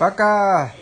Pra cá!